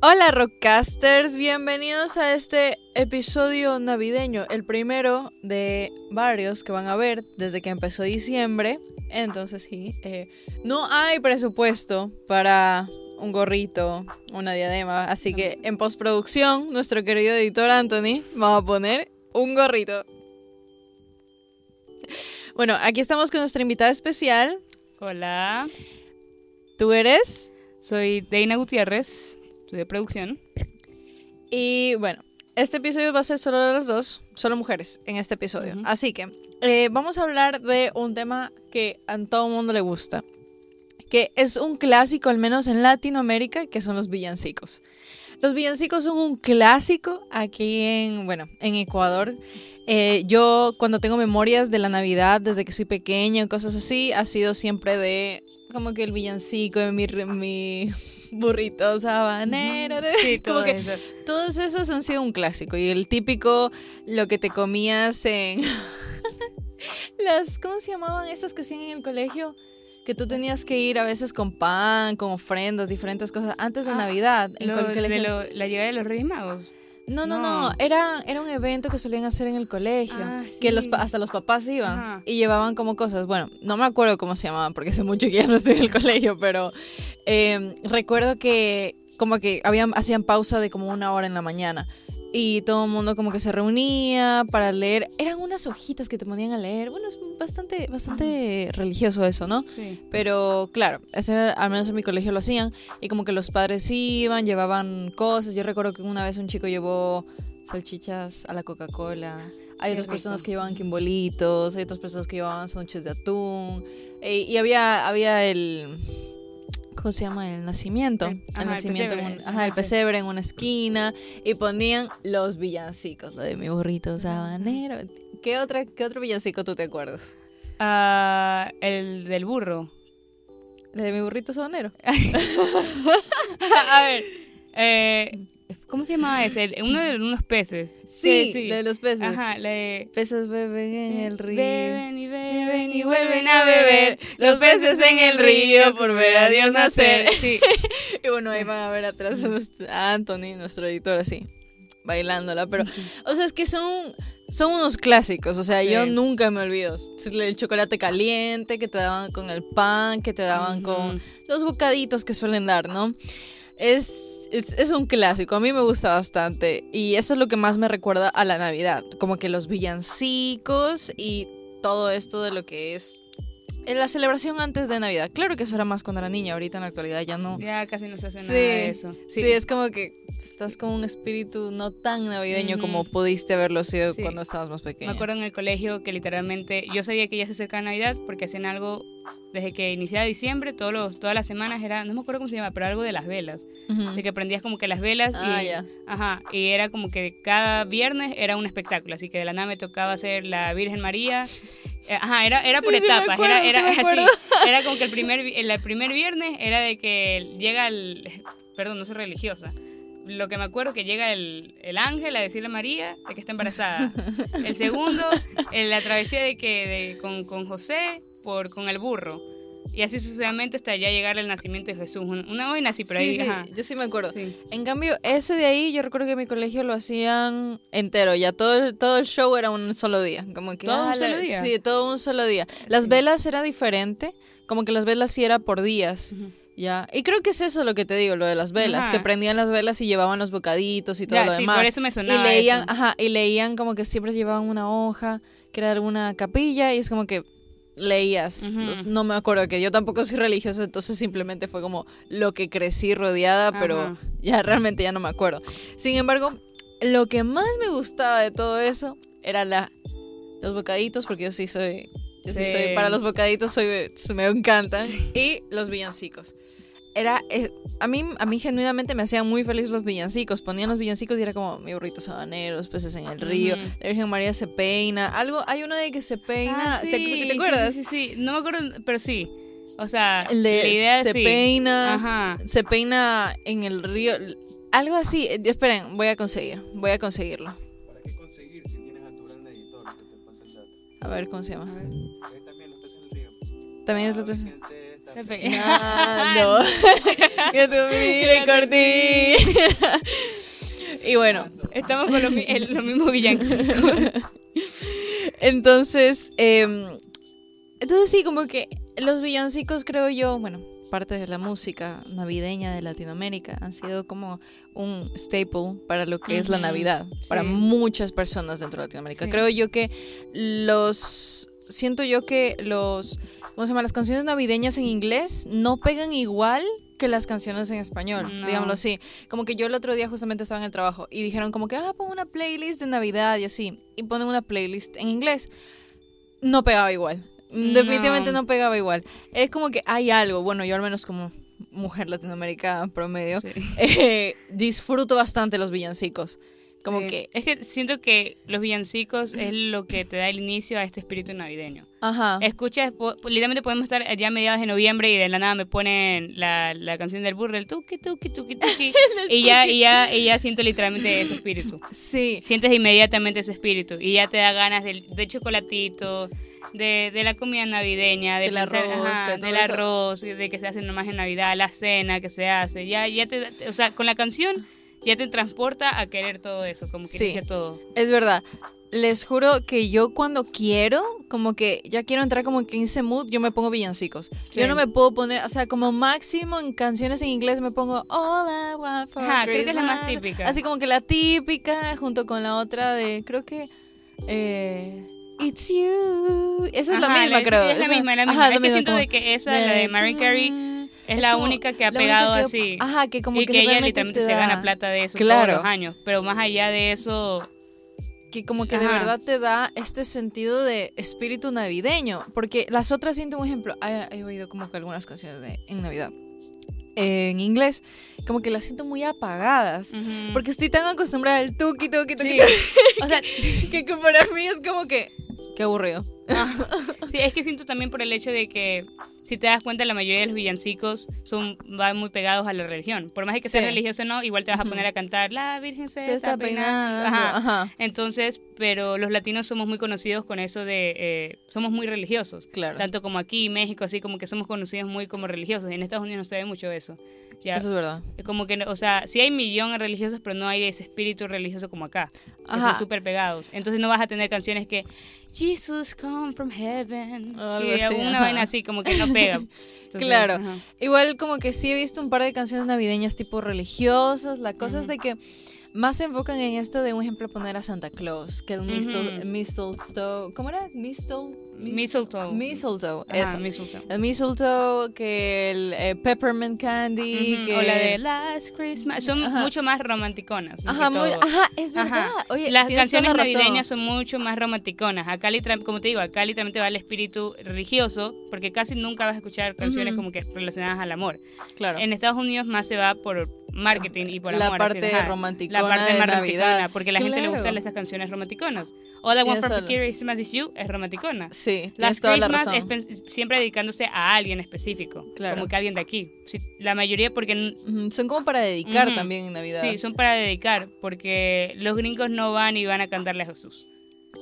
Hola Rockcasters, bienvenidos a este episodio navideño, el primero de varios que van a ver desde que empezó diciembre. Entonces sí, eh, no hay presupuesto para un gorrito, una diadema, así que en postproducción nuestro querido editor Anthony va a poner un gorrito. Bueno, aquí estamos con nuestra invitada especial. Hola, ¿Tú eres? soy Deina Gutiérrez, estudio producción. Y bueno, este episodio va a ser solo de las dos, solo mujeres en este episodio. Así que eh, vamos a hablar de un tema que a todo mundo le gusta, que es un clásico, al menos en Latinoamérica, que son los villancicos. Los villancicos son un clásico aquí en, bueno, en Ecuador. Eh, yo cuando tengo memorias de la Navidad, desde que soy pequeña, cosas así, ha sido siempre de como que el villancico de mi, mi burrito sabanero. Sí, como que eso. todos esos han sido un clásico. Y el típico, lo que te comías en. Las. ¿Cómo se llamaban estas que hacían en el colegio? Que tú tenías que ir a veces con pan, con ofrendas, diferentes cosas, antes de Ah, Navidad. En Lo- de lo- la llegada de los Reyes Magos. No, no, no. no. Era, era un evento que solían hacer en el colegio. Ah, Que los, hasta los papás iban Ajá. y llevaban como cosas. Bueno, no me acuerdo cómo se llamaban porque hace mucho que ya no estoy en el colegio, pero eh, recuerdo que como que habían, hacían pausa de como una hora en la mañana y todo el mundo como que se reunía para leer. Eran unas hojitas que te ponían a leer. Bueno, es bastante, bastante religioso eso, ¿no? Sí. Pero claro, ese al menos en mi colegio lo hacían. Y como que los padres iban, llevaban cosas. Yo recuerdo que una vez un chico llevó salchichas a la Coca-Cola. Hay otras personas que llevaban quimbolitos, hay otras personas que llevaban sándwiches de atún. E- y había, había el... ¿Cómo se llama? El nacimiento. El- El, ajá, el nacimiento en pesebre, un- sí, ajá, el pesebre en una esquina. Y ponían los villancicos, lo de mi burrito sabanero. ¿Qué, otra, ¿Qué otro villancico tú te acuerdas? Ah, el del burro. ¿El de mi burrito sabanero? a ver, eh, ¿cómo se llama ese? Uno de unos peces. Sí, sí. de los peces. Ajá, la de... Peces beben en el río. Beben y beben y vuelven a beber los peces en el río por ver a Dios nacer. Sí. Y bueno, ahí van a ver atrás a, Anthony, nuestro editor, así, bailándola. Pero, o sea, es que son, son unos clásicos. O sea, yo nunca me olvido. El chocolate caliente que te daban con el pan, que te daban con los bocaditos que suelen dar, ¿no? Es, es, es un clásico, a mí me gusta bastante y eso es lo que más me recuerda a la Navidad, como que los villancicos y todo esto de lo que es eh, la celebración antes de Navidad. Claro que eso era más cuando era niña, ahorita en la actualidad ya no. Ya casi no se hace Sí, nada de eso. sí, es como que estás con un espíritu no tan navideño como pudiste haberlo sido Sí. cuando estabas más Me pequeña. acuerdo en el colegio que literalmente yo sabía que ya se acercaba Navidad porque hacían algo desde que iniciaba diciembre, todos los, todas las semanas era, no me acuerdo cómo se llama, pero algo de las velas. De que prendías como que las velas Ah, y, ya. ajá, y era como que cada viernes era un espectáculo. Así que de la nada me tocaba hacer la Virgen María. Eh, Ajá, era, era Sí, por sí etapas. acuerdo, era así. Era como que el primer, el, primer viernes era de que llega el. Perdón, no soy religiosa. Lo que me acuerdo que llega el, el ángel a decirle a María de que está embarazada. El segundo, la travesía de que de- con, con José por, con el burro. Y así sucesivamente hasta ya llegar el nacimiento de Jesús. Un- Una vaina así, pero sí, ahí, sí, ajá. yo sí me acuerdo. Sí. En cambio, ese de ahí, yo recuerdo que en mi colegio lo hacían entero, ya todo, todo el show era un solo día, como que ¿Todo un la- solo día? Sí, todo un solo día. Las velas era diferente, como que las velas sí era por días, ya. Y creo que es eso lo que te digo, lo de las velas, Ajá. que prendían las velas y llevaban los bocaditos y todo Ya, lo sí, demás. por eso me y sonaba leían, eso. ajá, y leían como que siempre llevaban una hoja, que era alguna capilla y es como que leías, los- no me acuerdo que yo tampoco soy religiosa, entonces simplemente fue como lo que crecí rodeada, pero ya realmente ya no me acuerdo. Sin embargo, lo que más me gustaba de todo eso era la los bocaditos, porque yo sí soy, yo sí, Sí. soy, para los bocaditos soy, me encantan, y los villancicos. Era, eh, a mí, a mí genuinamente me hacían muy feliz los villancicos. Ponían los villancicos y era como mi burrito sabanero, los peces en el río, la Virgen María se peina. Algo, hay uno de que se peina. Ah, ¿Te, sí, te acuerdas? Sí, sí, sí. No me acuerdo, pero sí. O sea, de la idea se sí. peina, Ajá. se peina en el río. Algo así. Eh, Esperen, voy a conseguir. Voy a conseguirlo. ¿Para qué conseguir si tienes a tu gran editor que te pasa el dato? A ver cómo se llama. Ahí también los peces en el río. También es Ah, lo No, no. que tú mire, cortí. y bueno, Estamos con los, los mismos villancicos. entonces, em, entonces sí, como que los villancicos creo yo, bueno, parte de la música navideña de Latinoamérica han sido como un staple para lo que es la Navidad, para muchas personas dentro de Latinoamérica. Sí. Creo yo que los, siento yo que los, ¿cómo se llama? Las canciones navideñas en inglés no pegan igual que las canciones en español, No. digámoslo así. Como que yo el otro día justamente estaba en el trabajo y dijeron como que, ah, pon una playlist de Navidad y así, y ponen una playlist en inglés. No pegaba igual. Definitivamente No. no pegaba igual. Es como que hay algo, bueno, yo al menos como mujer latinoamericana promedio, Sí. eh, disfruto bastante los villancicos. Como Sí. que, Es que siento que los villancicos es lo que te da el inicio a este espíritu navideño. ajá. Escuchas, po- literalmente podemos estar ya a mediados de noviembre y de la nada me ponen la, la canción del burro, el tuki, tuki, tuki, tuki. y, ya, y, ya, y ya siento literalmente ese espíritu. Sí, Sientes inmediatamente ese espíritu y ya te da ganas del, de chocolatito, de, de la comida navideña, de Del pensar, arroz, ajá, del arroz, de que se hace nomás en Navidad, la cena que se hace. Ya, ya te, o sea, con la canción ya te transporta a querer todo eso, como que Sí. inicia todo. es verdad. Les juro que yo cuando quiero, como que ya quiero entrar como que en ese mood, yo me pongo villancicos. Sí. Yo no me puedo poner, o sea, como máximo en canciones en inglés me pongo All I want for Ajá, creo que es la más Christmas". típica. Así como que la típica, junto con la otra de, creo que, eh, It's You. Esa es la Ajá, misma, creo. Es la misma, la ajá, misma. la es que siento como de que esa, la de Mariah Carey, es, la como única que ha pegado que- así. Ajá, que como y que, que ella literalmente te se gana plata de eso Claro. todos los años. Pero más allá de eso, que como que de Ajá. verdad te da este sentido de espíritu navideño. Porque las otras, siento un ejemplo, he, he oído como que algunas canciones de, en Navidad en inglés, como que las siento muy apagadas. ujú. Porque estoy tan acostumbrada al tuki, tuki, tuki, Sí. tuki, o sea, que, que para mí es como que, qué aburrido. sí, es que siento también por el hecho de que, si te das cuenta, la mayoría de los villancicos son van muy pegados a la religión. Por más que Sí. seas religioso o no, igual te vas a poner a cantar La Virgen se, Se está peinando. Ajá. Ajá. Entonces, pero los latinos somos muy conocidos con eso de, eh, somos muy religiosos. Claro. Tanto como aquí, México, así como que somos conocidos muy como religiosos. En Estados Unidos no se ve mucho eso. Ya, Eso es verdad. es como que, o sea, sí hay millones de religiosos, pero no hay ese espíritu religioso como acá. Que Ajá. son súper pegados. Entonces no vas a tener canciones que Jesus come from heaven. O algo y así, una vaina así, como que no pega. Entonces, Claro. ajá. Igual como que sí he visto un par de canciones navideñas tipo religiosas. La cosa es de que más se enfocan en esto de un ejemplo poner a Santa Claus, que el mistletoe, ¿cómo era? Mistle, mis- Mistletoe. Mistletoe, Ajá, eso. mistletoe. El mistletoe, que el eh, peppermint candy, que O la de Last Christmas. Son Ajá. mucho más romanticonas. Ajá, muy, ajá, es verdad. Oye, Las canciones navideñas son mucho más romanticonas. Acá, como te digo, acá literalmente va el espíritu religioso, porque casi nunca vas a escuchar canciones como que relacionadas al amor. Claro. En Estados Unidos más se va por marketing y por La amor. parte ajá. romanticona La parte más romanticona, porque a la gente le Claro. gustan esas canciones romanticonas. All I Want for Christmas is You es romanticona. Sí, Last toda la Christmas razón. es siempre dedicándose a alguien específico, Claro. como que alguien de aquí. Sí, la mayoría porque Son como para dedicar también en Navidad. sí, son para dedicar, porque los gringos no van y van a cantarle a Jesús.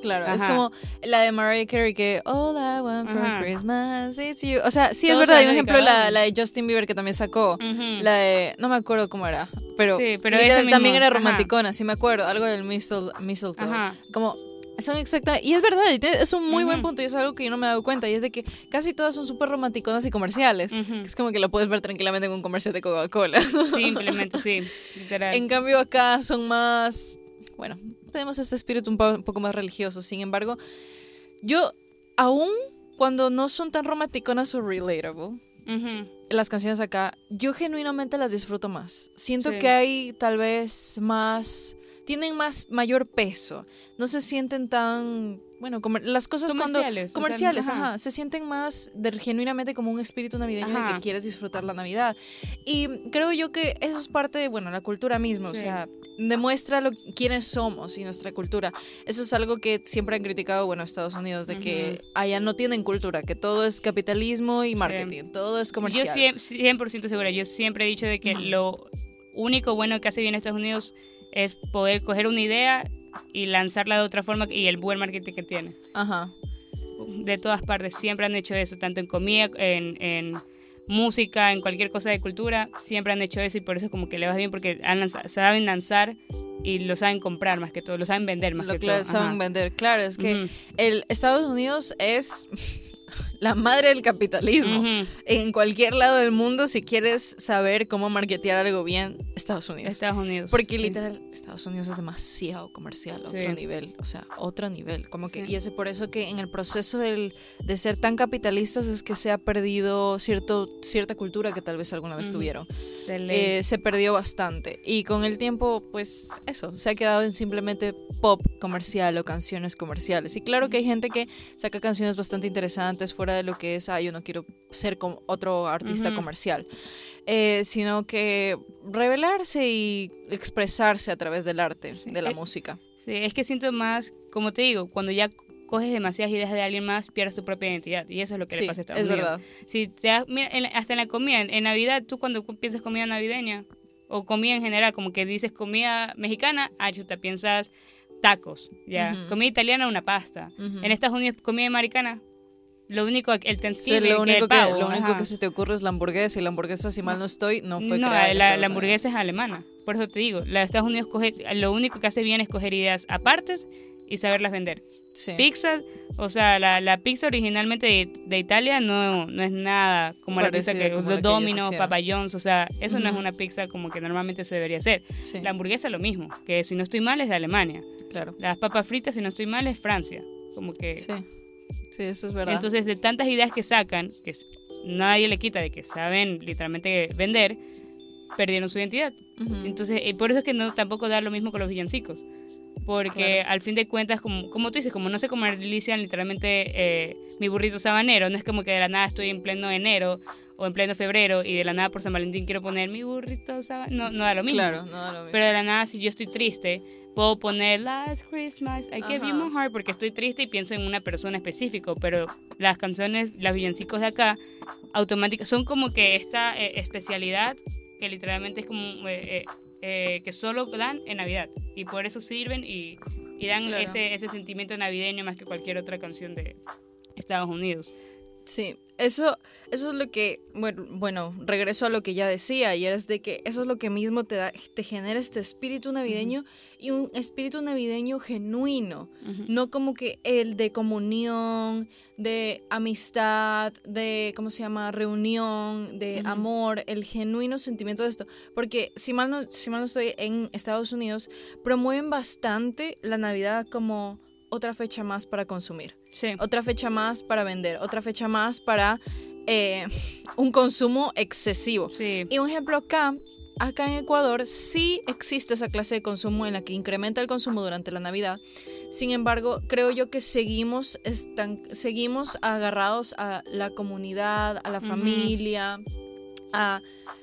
Claro, es Ajá. como la de Mariah Carey que All I want for Ajá. Christmas is you. O sea, sí es verdad. Hay un ejemplo, la, la de Justin Bieber que también sacó. La de. No me acuerdo cómo era. Pero, Sí, pero también era ajá. romanticona, sí me acuerdo. Algo del mistle, mistletoe. Ajá. Como. Son exactamente. Y es verdad, es un muy buen punto y es algo que yo no me he dado cuenta. Y es de que casi todas son súper romanticonas y comerciales. Es como que lo puedes ver tranquilamente en un comercial de Coca-Cola. Simplemente, sí, literal. En cambio acá son más, bueno, tenemos este espíritu un, po- un poco más religioso. Sin embargo, yo aún cuando no son tan romanticonas o relatable, las canciones acá, yo genuinamente las disfruto más. Siento Sí. que hay tal vez más, tienen más mayor peso. No se sienten tan bueno, comer- las cosas cuando Comerciales, o sea, comerciales, ajá. ajá. se sienten más de, genuinamente como un espíritu navideño de Ajá. que quieres disfrutar la Navidad. Y creo yo que eso es parte de, bueno, la cultura misma, o Sí. sea, demuestra lo, quiénes somos y nuestra cultura. Eso es algo que siempre han criticado, bueno, Estados Unidos, de que allá no tienen cultura, que todo es capitalismo y marketing, todo es comercial. Yo siem- 100% segura, yo siempre he dicho de que lo único bueno que hace bien Estados Unidos es poder coger una idea y lanzarla de otra forma y el buen marketing que tiene. Ajá. De todas partes, siempre han hecho eso, tanto en comida, en, en música, en cualquier cosa de cultura, siempre han hecho eso y por eso es como que le va bien porque han lanza- saben lanzar y lo saben comprar más que todo, lo saben vender más Lo que todo. saben Ajá. vender. Claro, es que el Estados Unidos es la madre del capitalismo. ujú. En cualquier lado del mundo, si quieres saber cómo marketear algo bien, Estados Unidos. Estados Unidos. Porque sí. literal, Estados Unidos es demasiado comercial, otro Sí. nivel, o sea, otro nivel. Como que, Sí. Y es por eso que en el proceso del, de ser tan capitalistas es que se ha perdido cierto, cierta cultura que tal vez alguna vez Ujú. tuvieron. De ley. Eh, se perdió bastante. Y con el tiempo, pues eso, se ha quedado en simplemente pop comercial o canciones comerciales. Y claro que hay gente que saca canciones bastante interesantes fuera de lo que es, ah, yo no quiero ser como otro artista comercial. Eh, sino que revelarse y expresarse a través del arte, Sí. de la Eh, música. Sí, es que siento más, como te digo, cuando ya coges demasiadas ideas de alguien más, pierdes tu propia identidad. Y eso es lo que Sí, le pasa a Estados es Unidos. verdad. Si te das- mira, en la- hasta en la comida, en, en Navidad, tú cuando piensas comida navideña, o comida en general, como que dices comida mexicana, ah, chuta, piensas tacos, ya. Ujú. Comida italiana, una pasta. En Estados Unidos, comida americana, lo único, el Sí, lo que único, que, pavo, lo único ajá. que se te ocurre es la hamburguesa y la hamburguesa, si mal no estoy, no fue No, creada en la, Estados la Unidos. hamburguesa es alemana. Por eso te digo, la de Estados Unidos coge, lo único que hace bien es coger ideas apartes y saberlas vender. Sí. Pizza, o sea, la, la pizza originalmente de, de Italia no, no es nada como la pizza Parecida que como la los que ellos Domino's. Papa John's, o sea, eso no es una pizza como que normalmente se debería hacer. Sí, La hamburguesa lo mismo, que si no estoy mal es de Alemania. claro. Las papas fritas, si no estoy mal, es Francia. Como que Sí. Sí, eso es verdad. entonces, de tantas ideas que sacan, que nadie le quita de que saben literalmente vender, perdieron su identidad. Entonces, eh, por eso es que no tampoco da lo mismo con los villancicos. Porque Claro. al fin de cuentas, como, como tú dices, como no se comercializan literalmente eh, mi burrito sabanero, no es como que de la nada estoy en pleno enero o en pleno febrero y de la nada por San Valentín quiero poner mi burrito sabanero. No, no da lo mismo. Claro, no da lo mismo. Pero de la nada, si yo estoy triste, puedo poner Last Christmas, I gave you my heart, porque estoy triste y pienso en una persona específica. Pero las canciones, las villancicos de acá, automáticas, son como que esta eh, especialidad que literalmente es como eh, eh, eh, que solo dan en Navidad. Y por eso sirven y, y dan Claro. ese, ese sentimiento navideño más que cualquier otra canción de Estados Unidos. Sí, eso, eso es lo que, bueno, bueno, regreso a lo que ya decía, y es de que eso es lo que mismo te da, te genera este espíritu navideño y un espíritu navideño genuino, no como que el de comunión, de amistad, de, ¿cómo se llama?, reunión, de amor, el genuino sentimiento de esto. Porque si mal, no, si mal no estoy, en Estados Unidos promueven bastante la Navidad como otra fecha más para consumir Sí. otra fecha más para vender, otra fecha más para eh, un consumo excesivo. Sí. Y un ejemplo acá, acá en Ecuador sí existe esa clase de consumo en la que incrementa el consumo durante la Navidad. Sin embargo, creo yo que seguimos, estan- seguimos agarrados a la comunidad, a la familia, a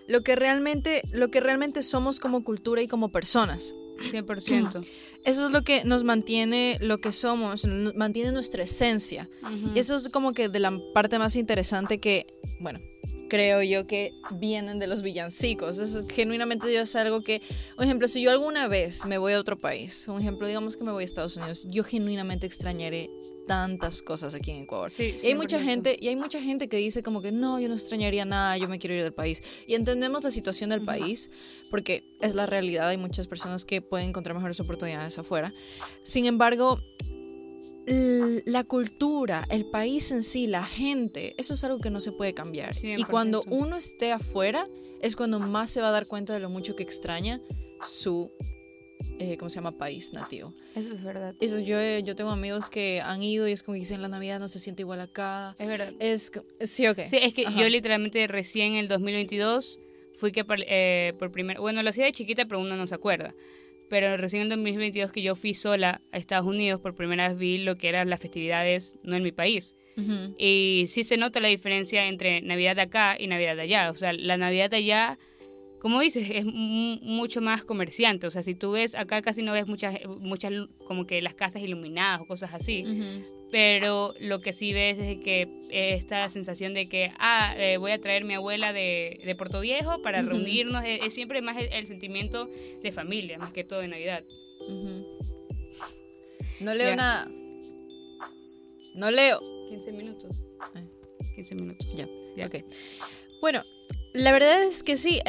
lo que realmente, lo que realmente somos como cultura y como personas. 100%. Eso es lo que nos mantiene lo que somos, nos mantiene nuestra esencia. Y eso es como que de la parte más interesante que, bueno, creo yo que vienen de los villancicos. Es, genuinamente yo es algo que, por ejemplo, si yo alguna vez me voy a otro país, un ejemplo, digamos que me voy a Estados Unidos, yo genuinamente extrañaré tantas cosas aquí en Ecuador. Sí, Y hay mucha 100%. gente, y hay mucha gente que dice como que no, yo no extrañaría nada, yo me quiero ir del país. Y entendemos la situación del país, porque es la realidad, hay muchas personas que pueden encontrar mejores oportunidades afuera. Sin embargo, la cultura, el país en sí, la gente, eso es algo que no se puede cambiar. Y cuando 100%. uno esté afuera, es cuando más se va a dar cuenta de lo mucho que extraña su, eh, ¿cómo se llama? País nativo. Eso es verdad. Eso, yo, eh, yo tengo amigos que han ido y es como que dicen la Navidad no se siente igual acá. Es verdad. Es, sí, ok. Sí, es que Ajá. yo literalmente recién en el 2022 fui que par- eh, por primera... Bueno, lo hacía de chiquita, pero uno no se acuerda. pero recién en 2022 que yo fui sola a Estados Unidos, por primera vez vi lo que eran las festividades no en mi país. Y sí se nota la diferencia entre Navidad de acá y Navidad de allá. O sea, la Navidad de allá, como dices, es mu- mucho más comerciante. O sea, si tú ves, acá casi no ves muchas, muchas como que las casas iluminadas o cosas así. Pero lo que sí ves es que esta sensación de que, ah, eh, voy a traer a mi abuela de, de Puerto Viejo para reunirnos, es, es siempre más el, el sentimiento de familia, más que todo de Navidad. No leo Ya. nada. No leo. 15 minutos. Eh. 15 minutos. Ya, Ya. ok. Bueno, la verdad es que sí,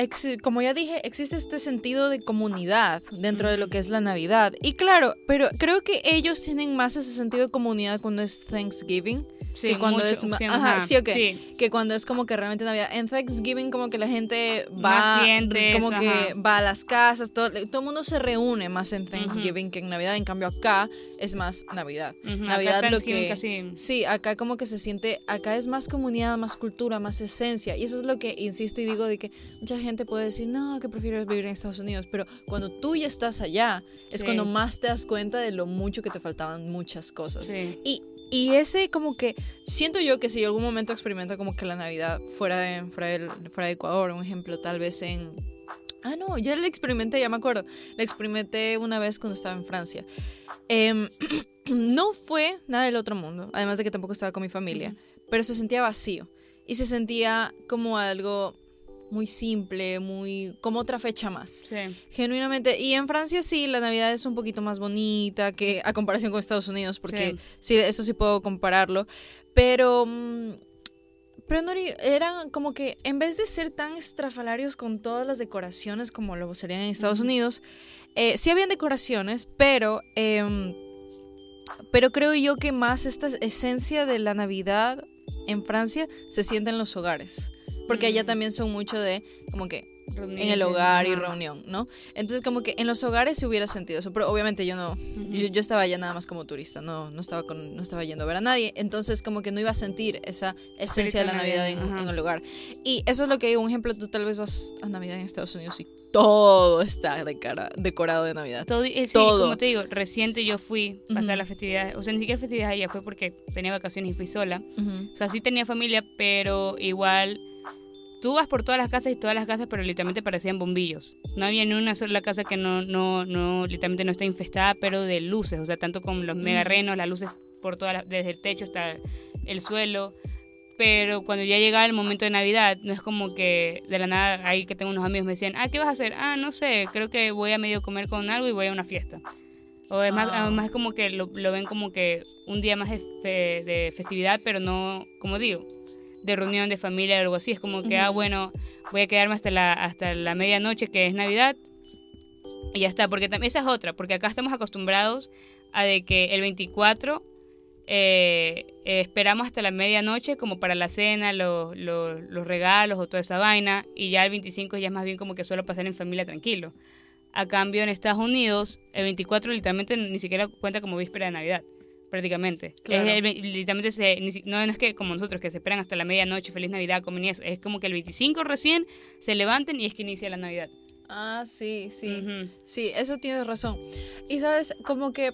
como ya dije, existe este sentido de comunidad dentro de lo que es la Navidad. Y claro, pero creo que ellos tienen más ese sentido de comunidad cuando es Thanksgiving. Sí, que cuando mucho, es sí, ajá, sí, ok. Sí, que cuando es como que realmente Navidad. En Thanksgiving como que la gente va, sientes, como que va a las casas, todo, todo el mundo se reúne más en Thanksgiving que en Navidad. En cambio acá es más Navidad. Ujú, acá Navidad lo Thanksgiving que... casi- Sí, acá como que se siente, acá es más comunidad, más cultura, más esencia. Y eso es lo que insisto y digo de que mucha gente puede decir, no, que prefiero vivir en Estados Unidos. Pero cuando tú ya estás allá, es cuando más te das cuenta de lo mucho que te faltaban muchas cosas. Sí. Y, y ese como que, siento yo que si algún momento experimento como que la Navidad fuera de, fuera de Ecuador, un ejemplo tal vez en... Ah, no, ya la experimenté, ya me acuerdo. La experimenté una vez cuando estaba en Francia. Em, no fue nada del otro mundo, además de que tampoco estaba con mi familia, pero se sentía vacío. Y se sentía como algo muy simple, muy... como otra fecha más. Sí. Genuinamente. Y en Francia sí, la Navidad es un poquito más bonita que a comparación con Estados Unidos, porque sí, eso sí puedo compararlo. Pero. mm, Pero no era- eran como que en vez de ser tan estrafalarios con todas las decoraciones como lo serían en Estados. Unidos, eh, sí habían decoraciones, pero. em, pero creo yo que más esta esencia de la Navidad en Francia se siente en los hogares. Porque allá Mm. también son mucho de como que en el hogar y reunión, ¿no? Entonces como que en los hogares se hubiera sentido eso, pero obviamente yo no, Ujú. yo, yo estaba allá nada más como turista, no, no, estaba con, no estaba yendo a ver a nadie, entonces como que no iba a sentir esa esencia de la Navidad en, en el hogar. Y eso es lo que digo, un ejemplo, tú tal vez vas a Navidad en Estados Unidos y todo está decara- decorado de Navidad. Todo, eh, sí, Todo. como te digo, reciente yo fui a pasar Ujú. las festividades, o sea, ni siquiera festividades allá, fue porque tenía vacaciones y fui sola. Ujú. O sea, sí tenía familia, pero igual tú vas por todas las casas y todas las casas, pero literalmente parecían bombillos. No había ni una sola casa que no, no, no, literalmente no está infestada, pero de luces, o sea, tanto con los mega Mm. renos, las luces por todas las- desde el techo hasta el suelo. Pero cuando ya llegaba el momento de Navidad, no es como que de la nada, ahí que tengo unos amigos me decían, ah, ¿qué vas a hacer? Ah, no sé, creo que voy a medio comer con algo y voy a una fiesta. O es más, Ah. además como que lo, lo ven como que un día más de, fe- de festividad, pero no, como digo, de reunión de familia o algo así. Es como que, ah, bueno, voy a quedarme hasta la, hasta la medianoche, que es Navidad, y ya está. Porque también esa es otra, porque acá estamos acostumbrados a de que el 24 eh, eh, esperamos hasta la medianoche como para la cena, lo- lo- los regalos o toda esa vaina, y ya el 25 ya es más bien como que solo pasar en familia tranquilo. A cambio, en Estados Unidos, el 24 literalmente ni siquiera cuenta como víspera de Navidad, prácticamente. Claro. Es ve- literalmente se, no, no es que como nosotros que se esperan hasta la medianoche, feliz Navidad, y eso. Es como que el 25 recién se levanten y es que inicia la Navidad. Ah, sí, sí. Sí, eso tienes razón. Y sabes, como que,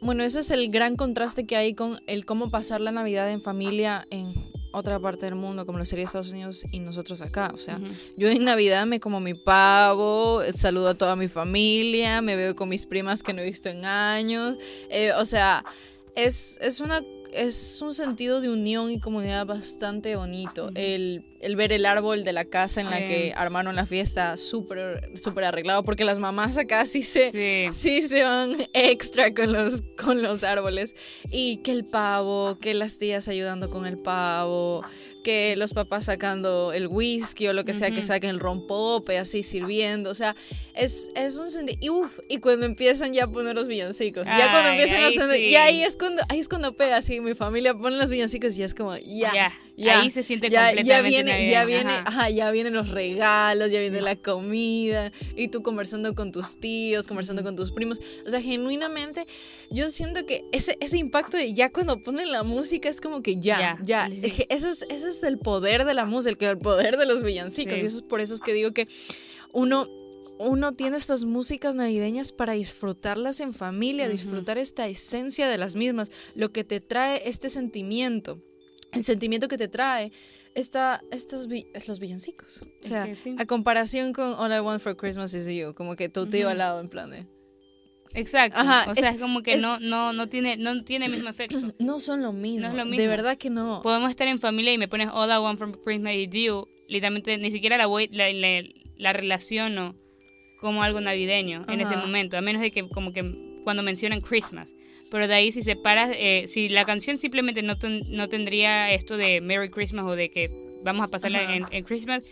bueno, ese es el gran contraste que hay con el cómo pasar la Navidad en familia en otra parte del mundo, como lo sería Estados Unidos y nosotros acá. O sea, yo en Navidad me como mi pavo, eh, saludo a toda mi familia, me veo con mis primas que no he visto en años. eh, o sea, es, es una... Es un sentido de unión y comunidad bastante bonito. El, el ver el árbol de la casa en la que armaron la fiesta súper súper arreglado, porque las mamás acá sí se, Sí. sí se van extra con los, con los árboles. Y que el pavo, que las tías ayudando con el pavo, que los papás sacando el whisky o lo que sea, que saquen el rompope así sirviendo. O sea, es, es un sentido. Y, uf, y cuando empiezan ya a poner los villancicos. ya cuando Ay, empiezan a sonar- sí. Y ahí es cuando, ahí es cuando pega así. Mi familia pone los villancicos y es como, ya. Ya. Ahí se siente Ya, completamente ya viene, ya navideño, viene, ajá. ajá, ya vienen los regalos, ya viene la comida, y tú conversando con tus tíos, conversando con tus primos. O sea, genuinamente, yo siento que ese, ese impacto de ya cuando ponen la música es como que ya, ya. Ya, sí. Ese, es, ese es el poder de la música, el poder de los villancicos. Sí. Y eso es por eso es que digo que uno, uno tiene estas músicas navideñas para disfrutarlas en familia, Ujú. disfrutar esta esencia de las mismas, lo que te trae este sentimiento, el sentimiento que te trae esta, estos vi- los villancicos. O Es sea, que sí. a comparación con All I Want for Christmas is You, como que tu tío Ujú. al lado en plan de... Exacto. Ajá, o sea, es- es, como que es- no, no, no tiene, no tiene el mismo efecto. No son lo mismo. lo De verdad que no. Podemos estar en familia y me pones All I Want from Christmas is You. Literalmente ni siquiera la voy, la, la, la relaciono como algo navideño en ese momento, a menos de que como que cuando mencionan Christmas. Pero de ahí si separas, eh, si la canción simplemente no, ten- no tendría esto de Merry Christmas o de que vamos a pasarla en, en Christmas,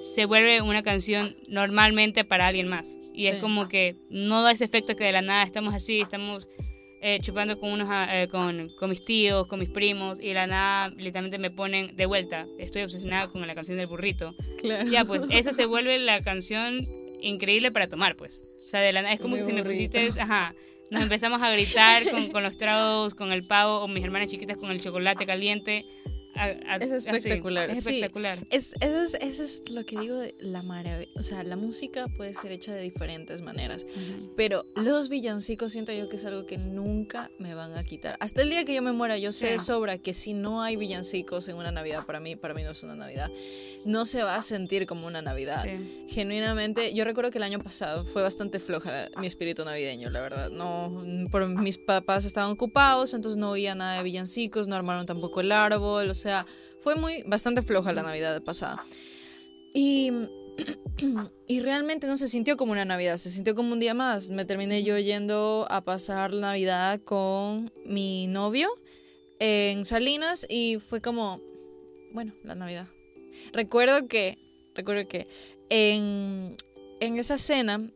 se vuelve una canción normalmente para alguien más. Y es Sí. como que no da ese efecto que de la nada estamos así, estamos eh, chupando con unos ah, eh, con, con mis tíos, con mis primos, y de la nada literalmente me ponen de vuelta. Estoy obsesionada con la canción del burrito. Claro. Ya, pues esa se vuelve la canción increíble para tomar, pues. O sea, de la nada es como Muy que si me pusiste, ajá, nos empezamos a gritar con, con los tragos, con el pavo, o mis hermanas chiquitas con el chocolate caliente. A- a- Es así. espectacular, Es sí. espectacular. Es, eso, es, eso es lo que digo de la maravilla. O sea, la música puede ser hecha de diferentes maneras. Ujú. Pero los villancicos siento yo que es algo que nunca me van a quitar. Hasta el día que yo me muera, yo sé de Sí. sobra que si no hay villancicos en una Navidad, para mí, para mí no es una Navidad, no se va a sentir como una Navidad. Sí. Genuinamente, yo recuerdo que el año pasado fue bastante floja mi espíritu navideño, la verdad. No, por mis papás estaban ocupados, entonces no oía nada de villancicos, no armaron tampoco el árbol, o sea, fue muy bastante floja la Navidad pasada. Y y realmente no se sintió como una Navidad, se sintió como un día más. Me terminé yo yendo a pasar la Navidad con mi novio en Salinas y fue como, bueno, la Navidad. Recuerdo que, recuerdo que en, en esa cena,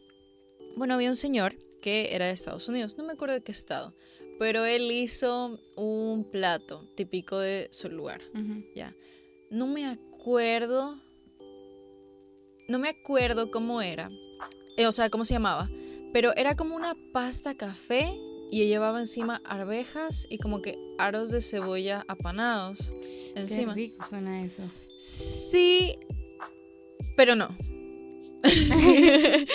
bueno, había un señor que era de Estados Unidos, no me acuerdo de qué estado, pero él hizo un plato típico de su lugar. Ujú. No me acuerdo. No me acuerdo cómo era. eh, o sea, cómo se llamaba. Pero era como una pasta café y llevaba encima arvejas y como que aros de cebolla apanados encima. Qué rico suena eso. Sí, pero no.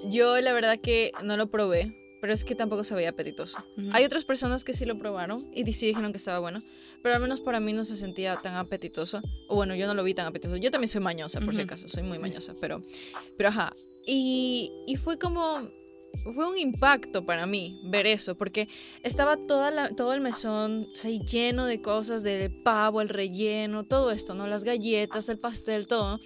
Yo la verdad que no lo probé, pero es que tampoco se veía apetitoso. Hay otras personas que sí lo probaron y sí dijeron que estaba bueno, pero al menos para mí no se sentía tan apetitoso. O bueno, yo no lo vi tan apetitoso. Yo también soy mañosa, por si acaso, soy muy mañosa, pero, pero ajá. Y, y fue como, fue un impacto para mí ver eso, porque estaba toda la, todo el mesón o sea, lleno de cosas, del pavo, el relleno, todo esto, ¿no? Las galletas, el pastel, todo.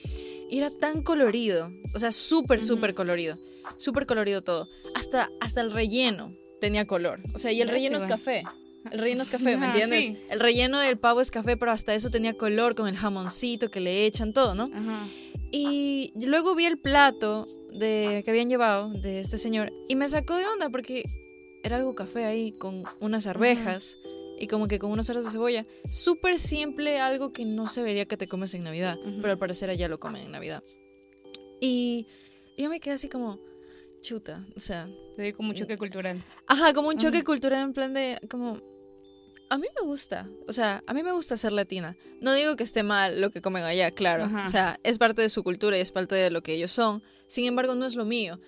Y era tan colorido, o sea, súper, súper colorido, súper colorido todo. Hasta, hasta el relleno tenía color. O sea, y el Ya relleno es café. El relleno es café, ¿me Ah, entiendes? sí. El relleno del pavo es café, pero hasta eso tenía color con el jamoncito que le echan, todo, ¿no? Ajá. Y luego vi el plato de, que habían llevado de este señor y me sacó de onda porque era algo café ahí con unas arvejas y como que con unos aros de cebolla. Súper simple, algo que no se vería que te comes en Navidad, Ujú. pero al parecer allá lo comen en Navidad. Y yo me quedé así como, chuta, o sea, Te como un choque cultural. Ajá, como un choque Ajá. cultural en plan de, como, a mí me gusta, o sea, a mí me gusta ser latina. No digo que esté mal lo que comen allá, claro. O sea, es parte de su cultura y es parte de lo que ellos son. Sin embargo, no es lo mío.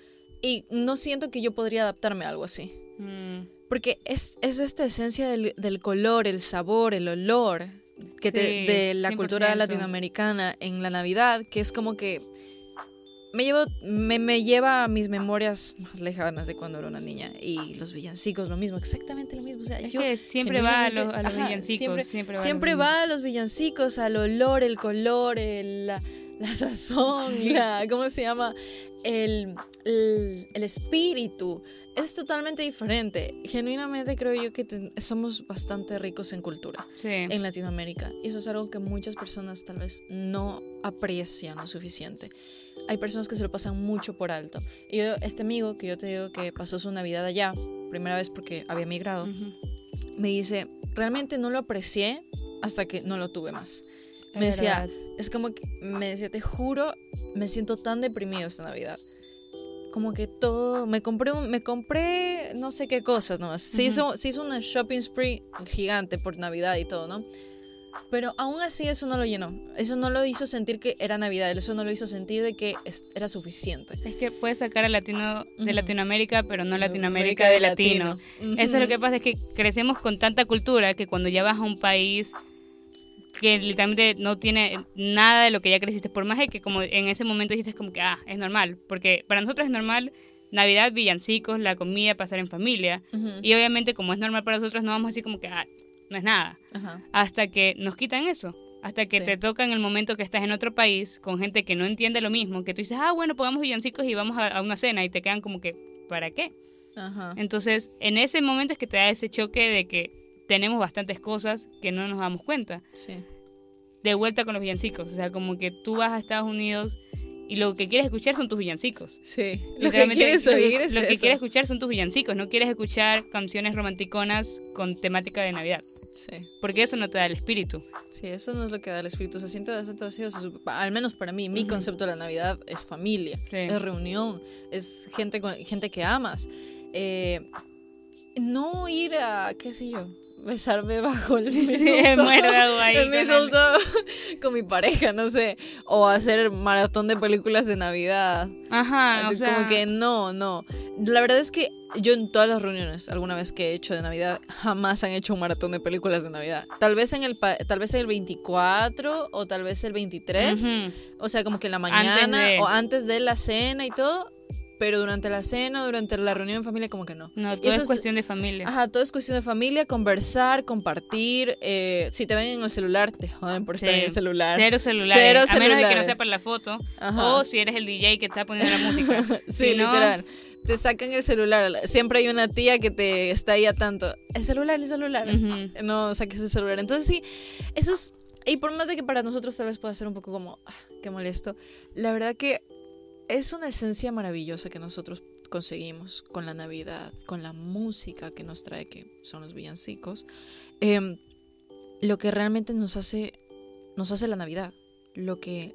Y no siento que yo podría adaptarme a algo así. Mm. Porque es, es esta esencia del, del color, el sabor, el olor que te- de la cultura 100%. latinoamericana en la Navidad, que es como que me, llevo, me, me lleva a mis memorias más lejanas de cuando era una niña. Y los villancicos, lo mismo, exactamente lo mismo. O sea, Es yo que siempre va a los, genuinamente- a los ajá, villancicos. siempre- Siempre, va a los siempre villancicos. va a los villancicos, al olor, el color, el- la, la sazón, la, ¿cómo se llama? El, el, el espíritu. Es totalmente diferente. Genuinamente creo yo que somos bastante ricos en cultura Sí. en Latinoamérica. Y eso es algo que muchas personas tal vez no aprecian lo suficiente. Hay personas que se lo pasan mucho por alto. Y yo, este amigo que yo te digo que pasó su Navidad allá, primera vez porque había migrado, Ujú. me dice, realmente no lo aprecié hasta que no lo tuve más. Es Me decía, verdad. es como que me decía, te juro, me siento tan deprimido esta Navidad. Como que todo, me compré, un- me compré no sé qué cosas nomás. Se, Ujú. hizo, se hizo una shopping spree gigante por Navidad y todo, ¿no? Pero aún así eso no lo llenó. Eso no lo hizo sentir que era Navidad. Eso no lo hizo sentir de que era suficiente. Es que puedes sacar a latino de. Latinoamérica, pero no Latinoamérica de latino. Eso es lo que pasa, es que crecemos con tanta cultura que cuando ya vas a un país que literalmente no tiene nada de lo que ya creciste, por más de que como en ese momento dijiste como que, ah, es normal, porque para nosotros es normal Navidad, villancicos, la comida, pasar en familia, y obviamente como es normal para nosotros no vamos a decir como que, ah, no es nada, hasta que nos quitan eso. Hasta que Sí. te toca en el momento que estás en otro país con gente que no entiende lo mismo, que tú dices, ah, bueno, pongamos villancicos y vamos a, a una cena y te quedan como que, ¿para qué? Entonces, en ese momento es que te da ese choque de que tenemos bastantes cosas que no nos damos cuenta. Sí. De vuelta con los villancicos. O sea, como que tú vas a Estados Unidos y lo que quieres escuchar son tus villancicos. Sí. Lo que quieres oír es Lo que eso. quieres escuchar son tus villancicos. No quieres escuchar canciones romanticonas con temática de Navidad. Sí. Porque eso no te da el espíritu. Sí, eso no es lo que da el espíritu. Se siente bastante vacío. se sup- al menos para mí, mi concepto de la Navidad es familia, Sí. es reunión, es gente, con, gente que amas. Eh, no ir a, qué sé yo, besarme bajo el Sí, muero ahí el con el- mistletoe con mi pareja, no sé. O hacer maratón de películas de Navidad. Ajá, o sea, como que no, no. La verdad es que yo en todas las reuniones, alguna vez que he hecho de Navidad, jamás han hecho un maratón de películas de Navidad. Tal vez en el pa- tal vez el 24 o tal vez el 23, ujú. o sea, como que en la Antes mañana de- o antes de la cena y todo, pero durante la cena durante la reunión en familia como que no. No, todo eso es es- cuestión de familia. Ajá, todo es cuestión de familia, conversar, compartir. eh, si te ven en el celular, te joden por estar Sí. en el celular. Cero celulares. Cero a menos de que no sea para la foto. Ajá. O si eres el DJ que está poniendo la música. Sí, Si no- literal. Te sacan el celular. Siempre hay una tía que te está ahí a tanto. El celular, el celular. Ujú. No saques el celular. Entonces sí, eso es... Y por más de que para nosotros tal vez pueda ser un poco como, ah, qué molesto, la verdad que es una esencia maravillosa que nosotros conseguimos con la Navidad, con la música que nos trae, que son los villancicos, em, lo que realmente nos hace, nos hace la Navidad, lo que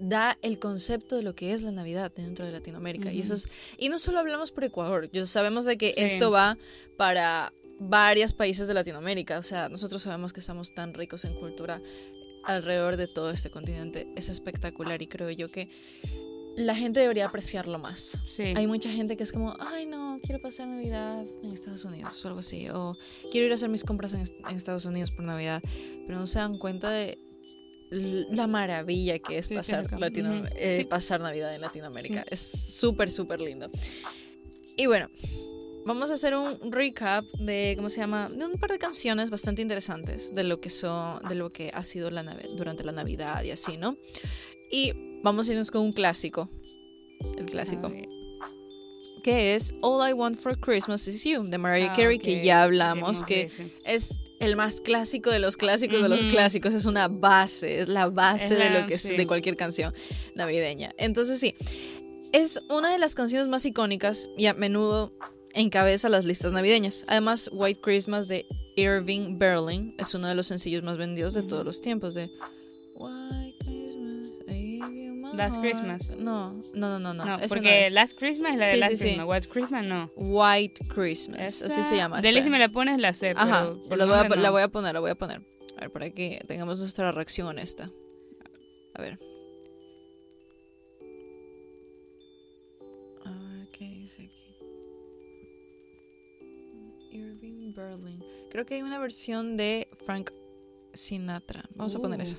da el concepto de lo que es la Navidad dentro de Latinoamérica. Y eso es, y no solo hablamos por Ecuador, yo sabemos de que Sí. esto va para varios países de Latinoamérica. O sea, nosotros sabemos que estamos tan ricos en cultura alrededor de todo este continente. Es espectacular y creo yo que la gente debería apreciarlo más. Sí. Hay mucha gente que es como, ay no, quiero pasar Navidad en Estados Unidos o algo así, o quiero ir a hacer mis compras en, en Estados Unidos por Navidad, pero no se dan cuenta de la maravilla que es Sí, pasar, acá. Latino- Ujú. eh, Sí. pasar Navidad en Latinoamérica. Es súper, súper lindo. Y bueno, vamos a hacer un recap de, ¿cómo se llama? De un par de canciones bastante interesantes de lo que son, de lo que ha sido la durante la Navidad y así, ¿no? Y vamos a irnos con un clásico. El clásico que es All I Want for Christmas Is You de Mariah Ah, Carey, que ya hablamos, que ese. es el más clásico de los clásicos de los clásicos, es una base, es la base Es de lo que es de cualquier canción navideña. Entonces sí, es una de las canciones más icónicas y a menudo encabeza las listas navideñas. Además, White Christmas de Irving Berlin es uno de los sencillos más vendidos de todos los tiempos de Last. Christmas. No, no, no, no, no. No, no porque es. Last Christmas es la de Sí, Last sí, sí. Christmas. White Christmas no. White Christmas, así Esa- se llama. Dele si me la pones, la sé. Ajá, pero la voy, a, nombre la no. voy a poner, la voy a poner. A ver, para que tengamos nuestra reacción honesta. A ver. A ver, ¿qué dice aquí? Irving Berlin. Creo que hay una versión de Frank Sinatra. Vamos a poner Uh. esa.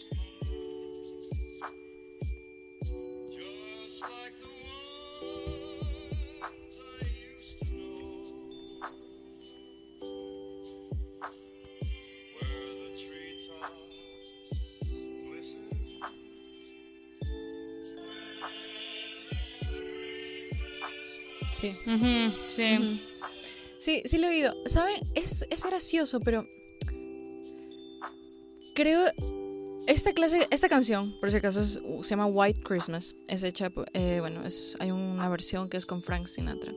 Sí. Sí. Sí, sí lo he oído. ¿Saben? Es, es gracioso, pero creo esta clase, esta canción, por si acaso, es- se llama White Christmas. Es hecha, eh, bueno, es, hay una versión que es con Frank Sinatra.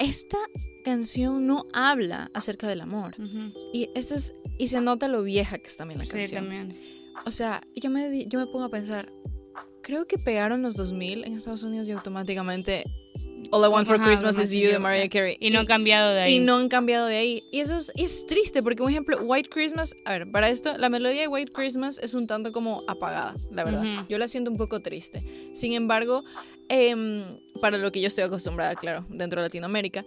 Esta canción no habla acerca del amor. Y, ese es, y se nota lo vieja que es también la Sí, canción. también. O sea, yo me, yo me pongo a pensar, creo que pegaron los 2000 en Estados Unidos y automáticamente All I Want for Christmas is You de Mariah. Carey. Y no han cambiado de ahí. Y no han cambiado de ahí. Y eso es, es triste porque, por ejemplo, White Christmas, a ver, para esto, la melodía de White Christmas es un tanto como apagada, la verdad. Yo la siento un poco triste. Sin embargo, em, para lo que yo estoy acostumbrada, claro, dentro de Latinoamérica.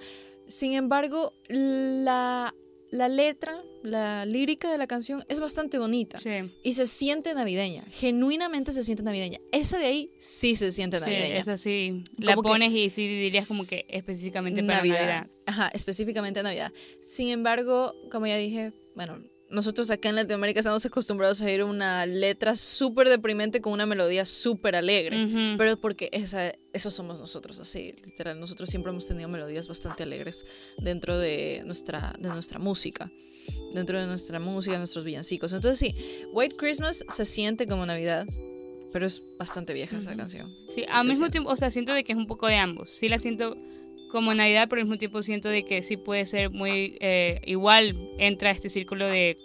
Sin embargo, la, la letra, la lírica de la canción es bastante bonita. Sí. Y se siente navideña. Genuinamente se siente navideña. Esa de ahí sí se siente Sí, navideña. es así. La Como que- pones y sí dirías como que específicamente para Navidad. Ajá, específicamente Navidad. Sin embargo, como ya dije, bueno, nosotros acá en Latinoamérica estamos acostumbrados a oír una letra súper deprimente con una melodía súper alegre. Ujú. Pero porque esa, eso somos nosotros, así, literal. Nosotros siempre hemos tenido melodías bastante alegres dentro de nuestra, de nuestra música. Dentro de nuestra música, nuestros villancicos. Entonces sí, White Christmas se siente como Navidad, pero es bastante vieja esa canción. Sí, al mismo tiempo, o sea, siento de que es un poco de ambos. Sí la siento como Navidad, pero al mismo tiempo siento de que sí puede ser muy... eh, igual entra este círculo de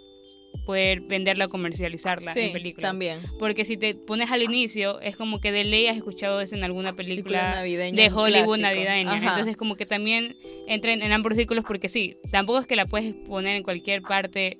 poder venderla o comercializarla sí, en películas. también. Porque si te pones al inicio, es como que de ley has escuchado eso en alguna película, Película navideña, de Hollywood clásico. navideña. Ajá. Entonces como que también entra en, ambos círculos porque sí, tampoco es que la puedes poner en cualquier parte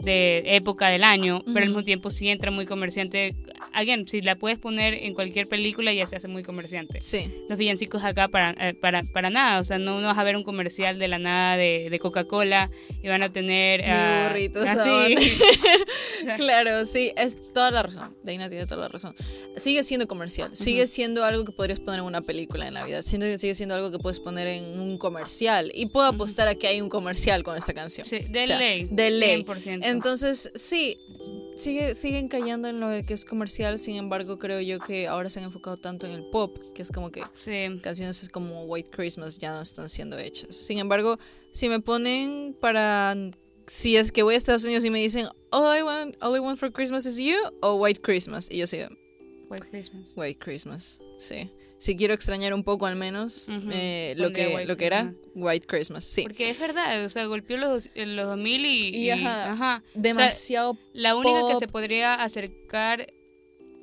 de época del año, pero al mismo tiempo sí entra muy comerciante. Again, si la puedes poner en cualquier película ya se hace muy comerciante. Sí. Los villancicos acá para, eh, para, para nada, o sea, no, no vas a ver un comercial de la nada de, de Coca-Cola y van a tener... Ah, burritos así. ahora. Claro, sí, es toda la razón. Deina tiene toda la razón. Sigue siendo comercial, sigue siendo algo que podrías poner en una película de Navidad, sigue siendo algo que puedes poner en un comercial. Y puedo apostar a que hay un comercial con esta canción. Sí, de O sea, ley. de ley. 100%. Entonces, sí, sigue, siguen cayendo en lo de que es comercial, sin embargo, creo yo que ahora se han enfocado tanto en el pop, que es como que sí. canciones como White Christmas ya no están siendo hechas. Sin embargo, si me ponen para si es que voy a Estados Unidos y me dicen All I want, all I want for Christmas is you o White Christmas y yo sigo White Christmas. White Christmas, sí. Si quiero extrañar un poco al menos eh, lo que White lo que era. White Christmas, sí. Porque es verdad, o sea, golpeó los, en los 2000 y... Y, ajá, ajá. Demasiado La única que se podría acercar,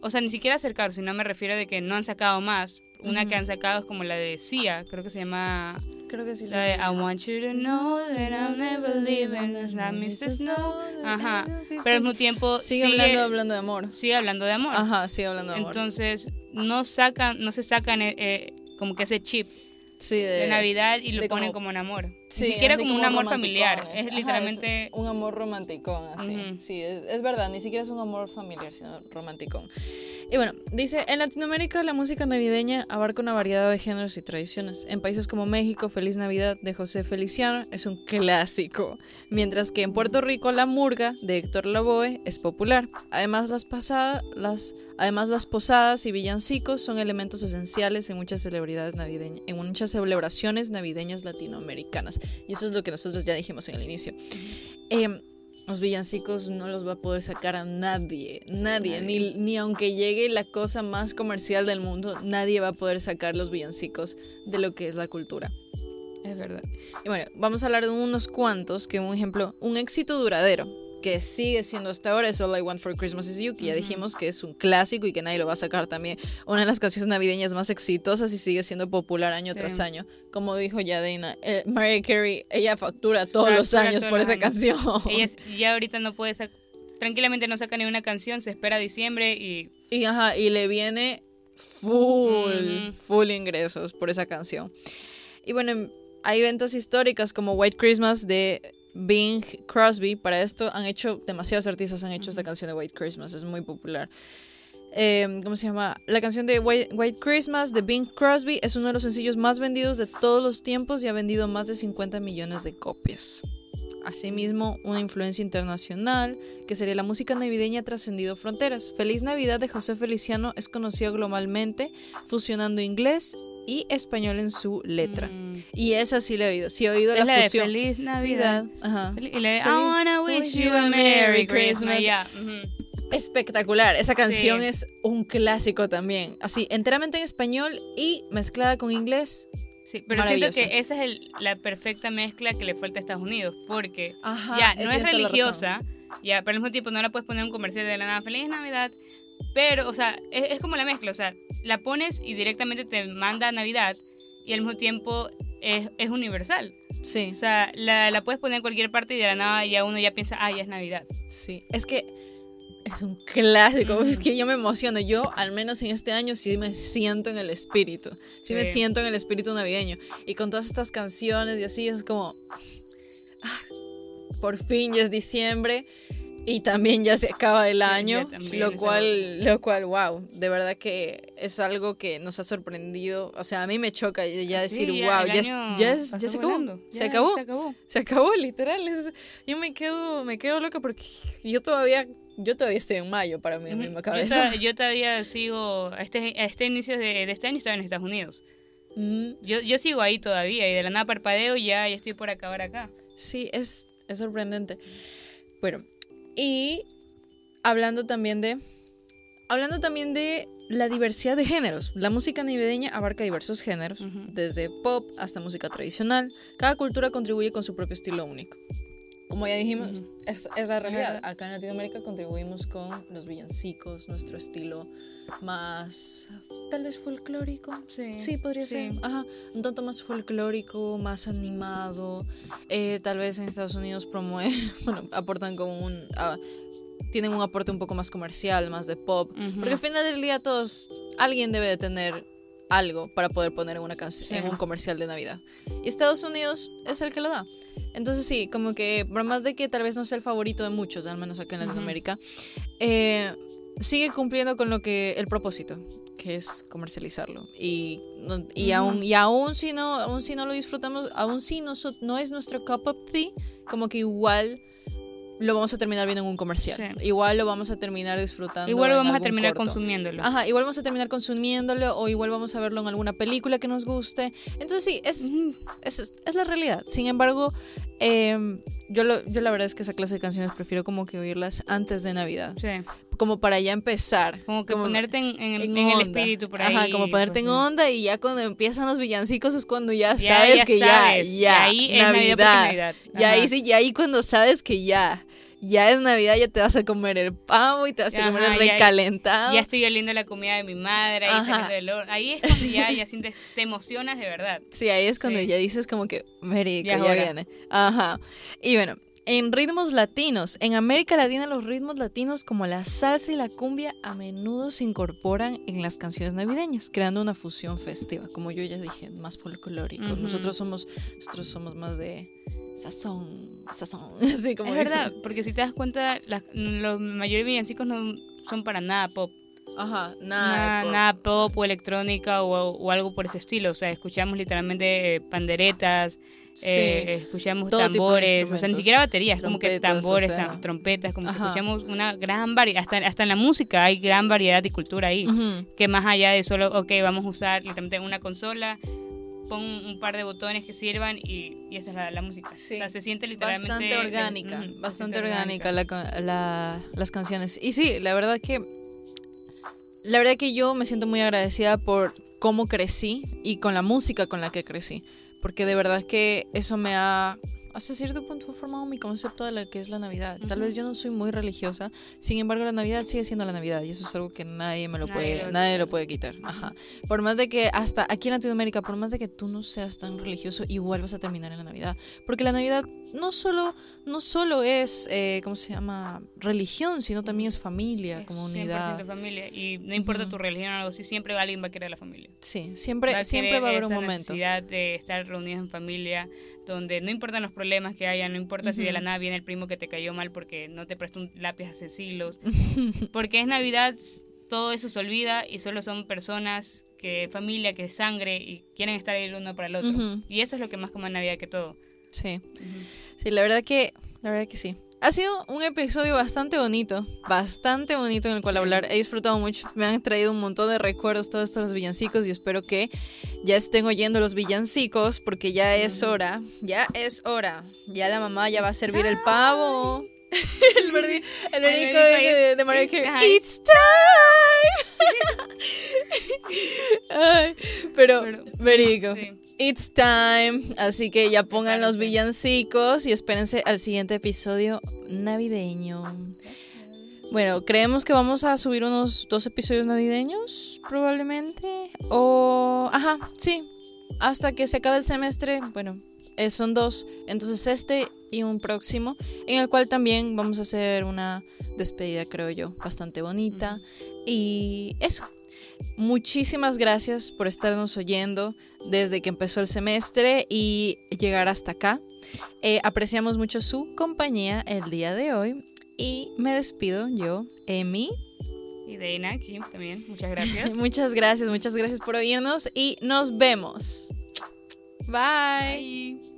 o sea, ni siquiera acercar, sino me refiero de que no han sacado más. Una que han sacado es como la de Sia, creo que se llama creo que sí la de I want you to know that I'm never leaving, it's not Mr. Snow. Ajá. Pero al mismo tiempo sigue, sigue, hablando hablando de amor. sigue hablando de amor. Ajá, sigue hablando de amor. Entonces, no sacan, no se sacan eh, eh, como que ese chip sí, de, de Navidad y lo ponen como- como un amor. Sí, ni siquiera como un amor familiar. Es ajá, literalmente. es un amor romanticón, así. Ujú. Sí, es, es verdad, ni siquiera es un amor familiar, sino romanticón. Y bueno, dice, en Latinoamérica la música navideña abarca una variedad de géneros y tradiciones. En países como México, Feliz Navidad de José Feliciano es un clásico, mientras que en Puerto Rico la murga de Héctor Lavoe es popular. Además las pasadas, las Además, las posadas y villancicos son elementos esenciales en muchas celebridades navideñas, en muchas celebraciones navideñas latinoamericanas. Y eso es lo que nosotros ya dijimos en el inicio. Em, los villancicos no los va a poder sacar a nadie, nadie, Ni, ni aunque llegue la cosa más comercial del mundo, nadie va a poder sacar los villancicos de lo que es la cultura. Es verdad. Y bueno, vamos a hablar de unos cuantos, que un ejemplo, un éxito duradero, que sigue siendo hasta ahora, es All I Want for Christmas is You, que ya dijimos que es un clásico y que nadie lo va a sacar también. Una de las canciones navideñas más exitosas y sigue siendo popular año Sí. tras año. Como dijo ya Dana, eh, Mariah Carey, ella factura todos los años todos por los esa años. canción. Ella es- ya ahorita no puede sacar. Tranquilamente no saca ni una canción, se espera diciembre y. Y, ajá, y le viene full, full ingresos por esa canción. Y bueno, hay ventas históricas como White Christmas de Bing Crosby. Para esto han hecho, demasiados artistas han hecho esta canción de White Christmas, es muy popular. Eh, ¿Cómo se llama? La canción de White, White Christmas de Bing Crosby es uno de los sencillos más vendidos de todos los tiempos y ha vendido más de 50 millones de copias. Asimismo, una influencia internacional, que sería la música navideña ha trascendido fronteras. Feliz Navidad de José Feliciano es conocido globalmente, fusionando inglés y español en su letra. Mm. Y esa sí la he oído. Sí he oído Es la, la de fusión. Feliz Navidad. Ajá. Y la de I wanna wish you a Merry Christmas. Ya. ujú. Espectacular. Esa canción Sí. es un clásico también. Así, enteramente en español y mezclada con inglés. Sí, pero siento que esa es el- la perfecta mezcla que le falta a Estados Unidos, porque Ajá, ya no es religiosa, ya, pero al mismo tiempo no la puedes poner un comercial de la nada, feliz Navidad, pero, o sea, es, es como la mezcla, o sea, la pones y directamente te manda a Navidad y al mismo tiempo es, es universal. Sí, O sea, la, la puedes poner en cualquier parte y de la nada ya uno ya piensa, ah, ya es Navidad. sí. Es que es un clásico. Es que yo me emociono. Yo, al menos en este año, sí me siento en el espíritu. Sí, me siento en el espíritu navideño. Y con todas estas canciones y así, es como. ah, por fin ya es diciembre. Y también ya se acaba el ya año, lo cual, lo cual, wow, de verdad que es algo que nos ha sorprendido. O sea, a mí me choca ya decir, Sí, wow, ya, año ya, es- ya pasó se acabó, se Ya, acabó. Se acabó. Se acabó, literal. es- yo me quedo, me quedo loca porque yo todavía, yo todavía estoy en mayo para mi Ujú. misma Yo, cabeza. to- yo todavía sigo, a este, a este inicio de, de este año estaba en Estados Unidos. Mm, Yo, yo sigo ahí todavía y de la nada parpadeo y ya, ya estoy por acabar acá. sí, es, es sorprendente. Bueno, y hablando también de, hablando también de la diversidad de géneros. La música navideña abarca diversos géneros, desde pop hasta música tradicional. Cada cultura contribuye con su propio estilo único. Como ya dijimos, es, es la realidad. Acá en Latinoamérica contribuimos con los villancicos, nuestro estilo más, tal vez folclórico. Sí, Sí, podría sí. ser. Ajá, un tanto más folclórico, más animado. Eh, tal vez en Estados Unidos promueven, bueno, aportan como un... ah, tienen un aporte un poco más comercial, más de pop. Ujú. Porque al final del día todos, alguien debe de tener algo para poder poner en una canción, Sí. en un comercial de Navidad. Y Estados Unidos es el que lo da. Entonces sí, como que por más de que tal vez no sea el favorito de muchos, al menos acá en. Latinoamérica, eh, sigue cumpliendo con lo que el propósito, que es comercializarlo. Y, y, aún, y aún si no, aún si no lo disfrutamos, aún si no, es nuestro cup of tea, como que igual lo vamos a terminar viendo en un comercial. Sí. Igual lo vamos a terminar disfrutando. Igual lo vamos a terminar corto. consumiéndolo. Ajá, igual vamos a terminar consumiéndolo o igual vamos a verlo en alguna película que nos guste. Entonces sí, es, es, es la realidad. Sin embargo, em, yo, lo, yo la verdad es que esa clase de canciones prefiero como que oírlas antes de Navidad. Sí. Como para ya empezar. Como que ponerte en, en- en en el espíritu por ahí. Ajá, como ponerte en onda y ya cuando empiezan los villancicos es cuando ya, Ya, sabes ya que sabes. ya, Y ya, ahí es Navidad Navidad. Y ahí sí, y ahí cuando sabes que ya, ya es Navidad, ya te vas a comer el pavo y te vas a comer el recalentado. Ya estoy oliendo la comida de mi madre, ahí horno. Ahí es cuando ya, ya sientes, te emocionas de verdad. Sí, ahí es cuando Sí. ya dices como que, marico, Ya ya, es hora". viene. Ajá. Y bueno, en ritmos latinos, en América Latina los ritmos latinos como la salsa y la cumbia a menudo se incorporan en las canciones navideñas, creando una fusión festiva, como yo ya dije, más folclórico. Nosotros somos nosotros somos más de sazón, sazón, así como es dicen. verdad, porque si te das cuenta, las- los mayores villancicos no son para nada pop. Ajá, Nada, nada. pop. nada pop o electrónica o, o algo por ese estilo. O sea, escuchamos literalmente panderetas, Sí. eh, escuchamos Todo de tambores, o sea, ni siquiera baterías, como que o tambores, sea. tam- trompetas, como que escuchamos una gran variedad, hasta, hasta en la música hay gran variedad y cultura ahí, que más allá de solo, ok, vamos a usar literalmente una consola, pon un par de botones que sirvan y, y esa es la, la música. Sí. O sea, se siente literalmente... Bastante orgánica, bastante orgánica la la- las canciones. Y sí, la verdad que la verdad que yo me siento muy agradecida por cómo crecí y con la música con la que crecí, porque de verdad que eso me ha hasta cierto punto ha formado mi concepto de lo que es la Navidad. Tal vez yo no soy muy religiosa, sin embargo la Navidad sigue siendo la Navidad y eso es algo que nadie me lo Nadie puede, lo nadie lo puede quitar. Ajá. Por más de que hasta aquí en Latinoamérica, por más de que tú no seas tan religioso, igual vas a terminar en la Navidad, porque la Navidad no solo no solo es eh, ¿cómo se llama? religión, sino también es familia, Es comunidad. 100% familia. Y no importa Ujú. tu religión o algo así, siempre alguien va a querer a la familia. Sí, siempre va a siempre va a haber un momento. necesidad de estar reunidos en familia, donde no importan los problemas que haya, no importa si de la nada viene el primo que te cayó mal porque no te prestó un lápiz hace siglos. porque es Navidad, todo eso se olvida y solo son personas que familia, que sangre y quieren estar ahí el uno para el otro. Y eso es lo que más como en Navidad que todo. Sí. Sí, la verdad que, la verdad que sí. Ha sido un episodio bastante bonito, bastante bonito en el cual hablar. He disfrutado mucho, me han traído un montón de recuerdos todos estos villancicos y espero que ya estén oyendo los villancicos porque ya es hora, ya es hora. Ya la mamá ya va a servir el pavo. el verdi- el de, de Mariah it's Carey. time. It's time. Ay, pero. Sí. It's time. Así que ya pongan los villancicos y espérense al siguiente episodio navideño. Bueno, creemos que vamos a subir unos dos episodios navideños, probablemente. O. Ajá, sí. Hasta que se acabe el semestre. Bueno, eh, son dos. Entonces, este y un próximo. En el cual también vamos a hacer una despedida, creo yo, bastante bonita. Y eso. Muchísimas gracias por estarnos oyendo desde que empezó el semestre y llegar hasta acá. Eh, apreciamos mucho su compañía el día de hoy y me despido yo, Emi. Y de Inaki también, muchas gracias. Muchas gracias, muchas gracias por oírnos y nos vemos. Bye. Bye.